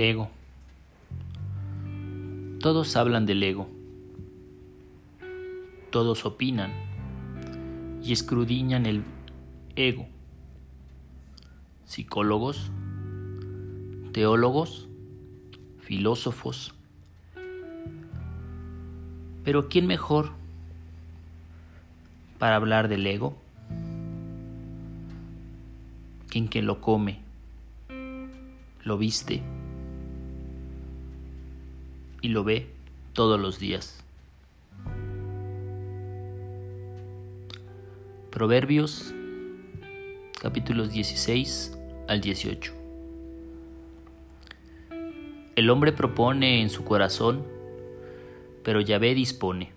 Ego. Todos hablan del ego. Todos opinan y escrudiñan el ego. Psicólogos, teólogos, filósofos. Pero ¿quién mejor para hablar del ego? ¿Quién que lo come, lo viste y lo ve todos los días. Proverbios capítulos 16 al 18. El hombre propone en su corazón, pero Yahvé dispone.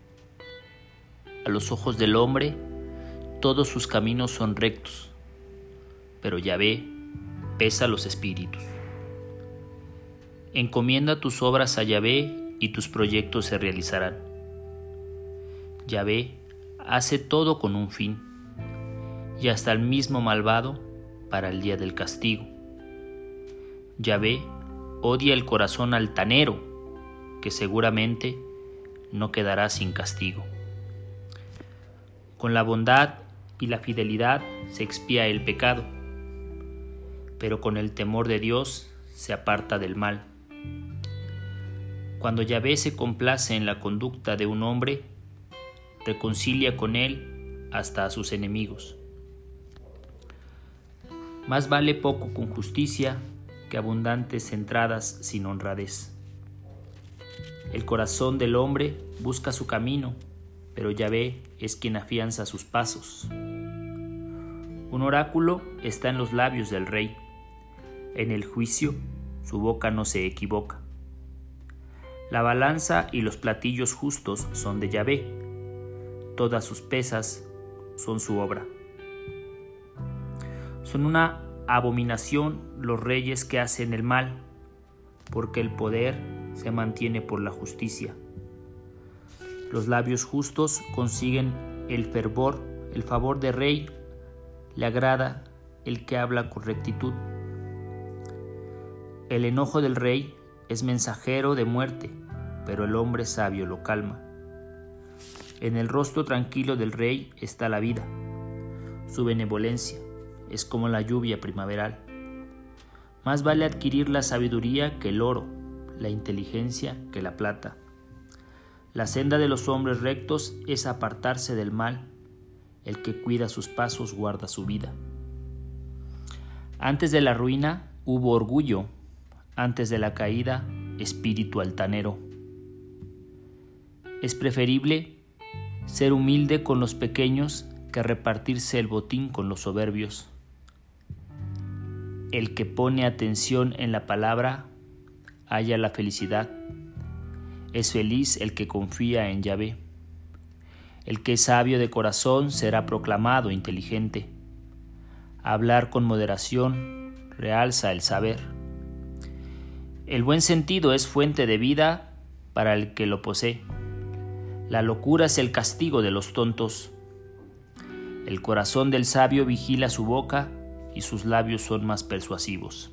A los ojos del hombre, todos sus caminos son rectos, pero Yahvé pesa los espíritus. Encomienda tus obras a Yahvé y tus proyectos se realizarán. Yahvé hace todo con un fin, y hasta el mismo malvado para el día del castigo. Yahvé odia el corazón altanero, que seguramente no quedará sin castigo. Con la bondad y la fidelidad se expía el pecado, pero con el temor de Dios se aparta del mal. Cuando Yahvé se complace en la conducta de un hombre, reconcilia con él hasta a sus enemigos. Más vale poco con justicia que abundantes entradas sin honradez. El corazón del hombre busca su camino, pero Yahvé es quien afianza sus pasos. Un oráculo está en los labios del rey. En el juicio su boca no se equivoca. La balanza y los platillos justos son de Yahvé. Todas sus pesas son su obra. Son una abominación los reyes que hacen el mal, porque el poder se mantiene por la justicia. Los labios justos consiguen el fervor, el favor de rey, le agrada el que habla con rectitud. El enojo del rey es mensajero de muerte, pero el hombre sabio lo calma. En el rostro tranquilo del rey está la vida, su benevolencia es como la lluvia primaveral. Más vale adquirir la sabiduría que el oro, la inteligencia que la plata. La senda de los hombres rectos es apartarse del mal. El que cuida sus pasos guarda su vida. Antes de la ruina hubo orgullo, antes de la caída espíritu altanero. Es preferible ser humilde con los pequeños que repartirse el botín con los soberbios. El que pone atención en la palabra halla la felicidad. Es feliz el que confía en Yahvé. El que es sabio de corazón será proclamado inteligente. Hablar con moderación realza el saber. El buen sentido es fuente de vida para el que lo posee. La locura es el castigo de los tontos. El corazón del sabio vigila su boca y sus labios son más persuasivos.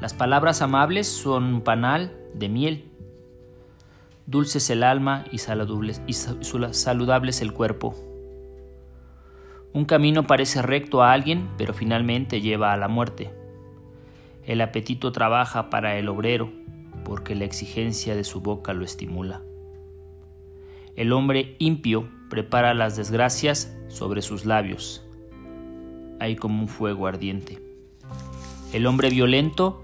Las palabras amables son un panal de miel. Dulce es el alma y saludable es el cuerpo. Un camino parece recto a alguien, pero finalmente lleva a la muerte. El apetito trabaja para el obrero, porque la exigencia de su boca lo estimula. El hombre impío prepara las desgracias sobre sus labios, hay como un fuego ardiente. El hombre violento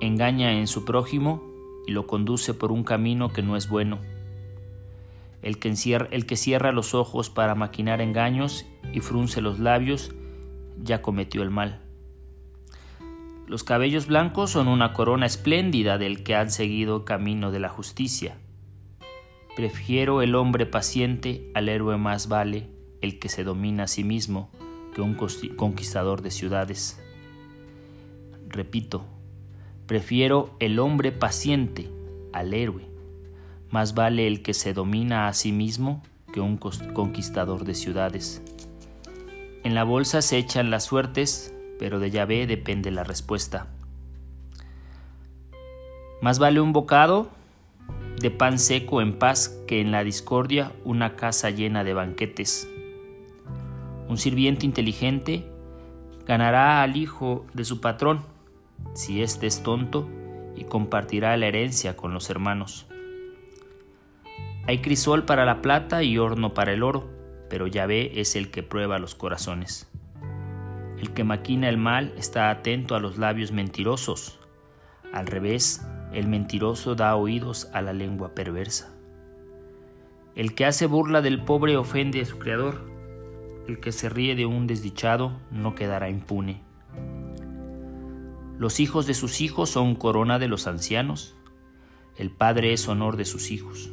engaña en su prójimo y lo conduce por un camino que no es bueno. El que, encierra, el que cierra los ojos para maquinar engaños y frunce los labios ya cometió el mal. Los cabellos blancos son una corona espléndida del que han seguido camino de la justicia. Prefiero el hombre paciente al héroe más vale el que se domina a sí mismo que un conquistador de ciudades. Repito, prefiero el hombre paciente al héroe. Más vale el que se domina a sí mismo que un conquistador de ciudades. En la bolsa se echan las suertes, pero de Yahvé depende la respuesta. Más vale un bocado de pan seco en paz que en la discordia una casa llena de banquetes. Un sirviente inteligente ganará al hijo de su patrón, si éste es tonto, y compartirá la herencia con los hermanos. Hay crisol para la plata y horno para el oro, pero Yahvé es el que prueba los corazones. El que maquina el mal está atento a los labios mentirosos. Al revés, el mentiroso da oídos a la lengua perversa. El que hace burla del pobre ofende a su Creador. El que se ríe de un desdichado no quedará impune. Los hijos de sus hijos son corona de los ancianos. El padre es honor de sus hijos.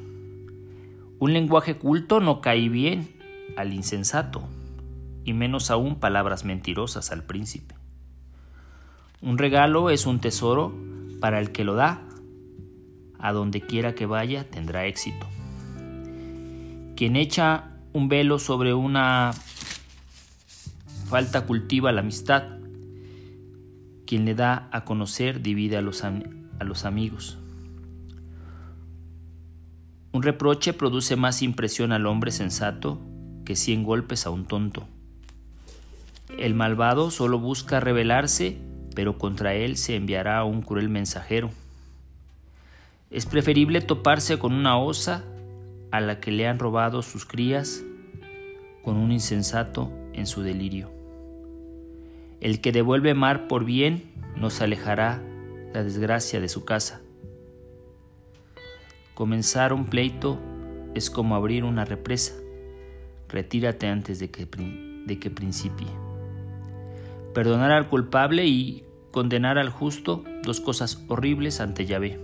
Un lenguaje culto no cae bien al insensato, y menos aún palabras mentirosas al príncipe. Un regalo es un tesoro para el que lo da, a donde quiera que vaya tendrá éxito. Quien echa un velo sobre una falta cultiva la amistad. Quien le da a conocer divide a los, a los amigos. Un reproche produce más impresión al hombre sensato que cien golpes a un tonto. El malvado solo busca rebelarse, pero contra él se enviará un cruel mensajero. Es preferible toparse con una osa a la que le han robado sus crías con un insensato en su delirio. El que devuelve mar por bien nos alejará la desgracia de su casa. Comenzar un pleito es como abrir una represa. Retírate antes de que, de que principie. Perdonar al culpable y condenar al justo, dos cosas horribles ante Yahvé.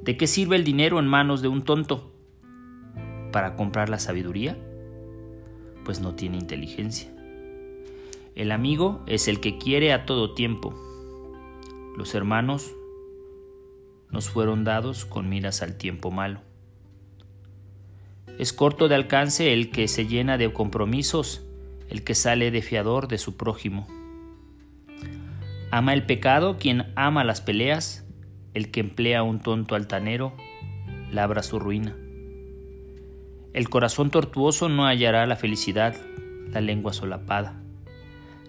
¿De qué sirve el dinero en manos de un tonto? ¿Para comprar la sabiduría? Pues no tiene inteligencia. El amigo es el que quiere a todo tiempo. Los hermanos nos fueron dados con miras al tiempo malo. Es corto de alcance el que se llena de compromisos, el que sale de fiador de su prójimo. Ama el pecado quien ama las peleas, el que emplea un tonto altanero, labra su ruina. El corazón tortuoso no hallará la felicidad, la lengua solapada,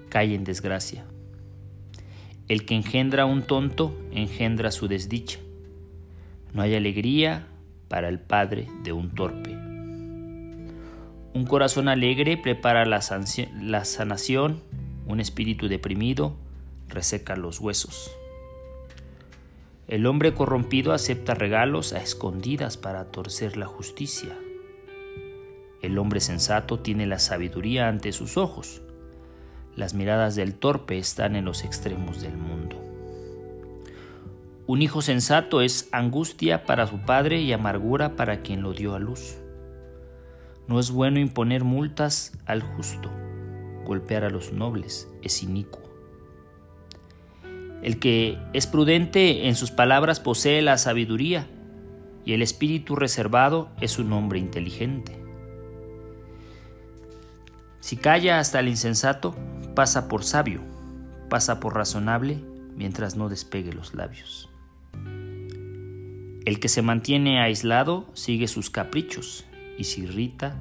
cae en desgracia. El que engendra un tonto engendra su desdicha. No hay alegría para el padre de un torpe. Un corazón alegre prepara la, la sanación, un espíritu deprimido reseca los huesos. El hombre corrompido acepta regalos a escondidas para torcer la justicia. El hombre sensato tiene la sabiduría ante sus ojos. Las miradas del torpe están en los extremos del mundo. Un hijo sensato es angustia para su padre y amargura para quien lo dio a luz. No es bueno imponer multas al justo. Golpear a los nobles es inicuo. El que es prudente en sus palabras posee la sabiduría, y el espíritu reservado es un hombre inteligente. Si calla hasta el insensato, pasa por sabio, pasa por razonable mientras no despegue los labios. El que se mantiene aislado sigue sus caprichos y se irrita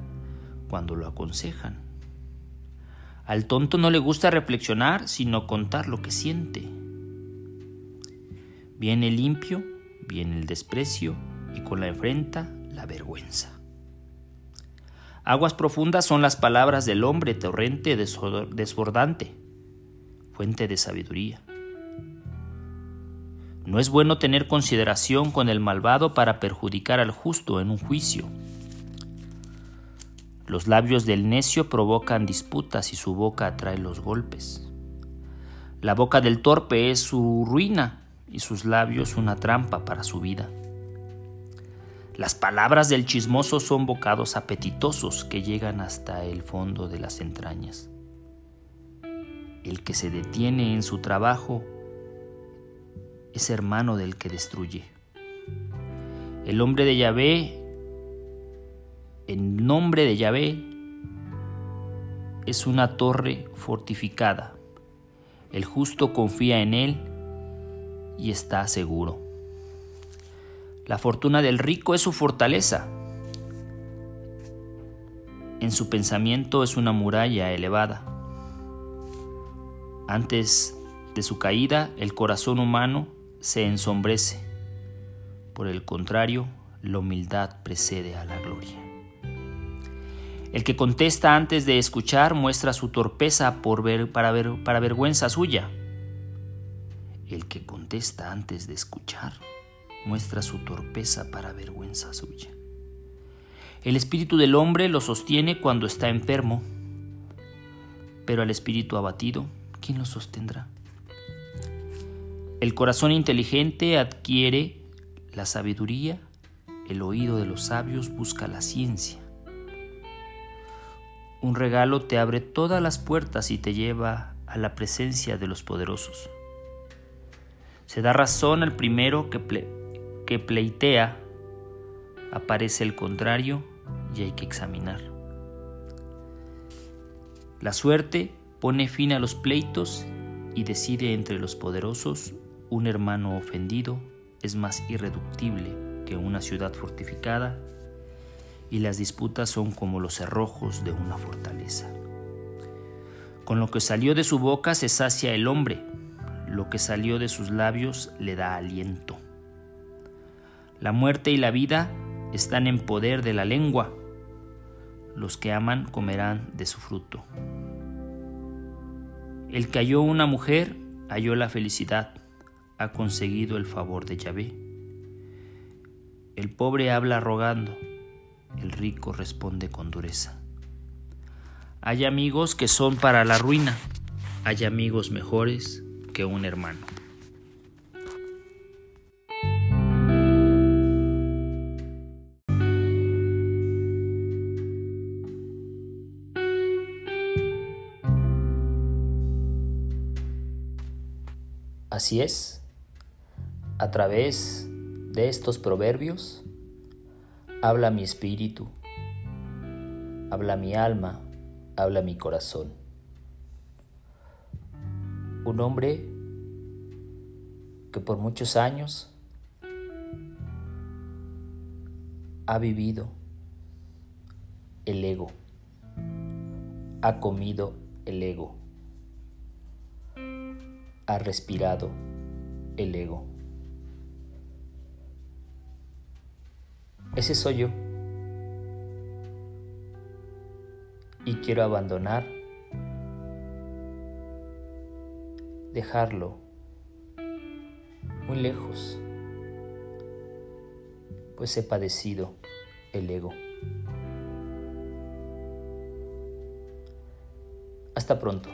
cuando lo aconsejan. Al tonto no le gusta reflexionar, sino contar lo que siente. Viene limpio, viene el desprecio y con la enfrenta la vergüenza. Aguas profundas son las palabras del hombre torrente desbordante, fuente de sabiduría. No es bueno tener consideración con el malvado para perjudicar al justo en un juicio. Los labios del necio provocan disputas y su boca atrae los golpes. La boca del torpe es su ruina y sus labios una trampa para su vida. Las palabras del chismoso son bocados apetitosos que llegan hasta el fondo de las entrañas. El que se detiene en su trabajo es hermano del que destruye. El hombre de Yahvé, en nombre de Yahvé, es una torre fortificada. El justo confía en él y está seguro. La fortuna del rico es su fortaleza. En su pensamiento es una muralla elevada. Antes de su caída, el corazón humano se ensombrece. Por el contrario, la humildad precede a la gloria. El que contesta antes de escuchar muestra su torpeza por ver, para, ver, para vergüenza suya. El que contesta antes de escuchar muestra su torpeza para vergüenza suya. El espíritu del hombre lo sostiene cuando está enfermo, pero al espíritu abatido, ¿quién lo sostendrá? El corazón inteligente adquiere la sabiduría, el oído de los sabios busca la ciencia. Un regalo te abre todas las puertas y te lleva a la presencia de los poderosos. Se da razón al primero que, que pleitea, aparece el contrario y hay que examinar. La suerte pone fin a los pleitos y decide entre los poderosos un hermano ofendido es más irreductible que una ciudad fortificada y las disputas son como los cerrojos de una fortaleza. Con lo que salió de su boca se sacia el hombre, lo que salió de sus labios le da aliento. La muerte y la vida están en poder de la lengua, los que aman comerán de su fruto. El que halló una mujer halló la felicidad, ha conseguido el favor de Yahvé. El pobre habla rogando, el rico responde con dureza. Hay amigos que son para la ruina, hay amigos mejores que un hermano. Así es, a través de estos proverbios Habla mi espíritu, habla mi alma, habla mi corazón. Un hombre que por muchos años ha vivido el ego, ha comido el ego, ha respirado el ego. Ese soy yo. Y quiero abandonar, dejarlo muy lejos, pues he padecido el ego. Hasta pronto.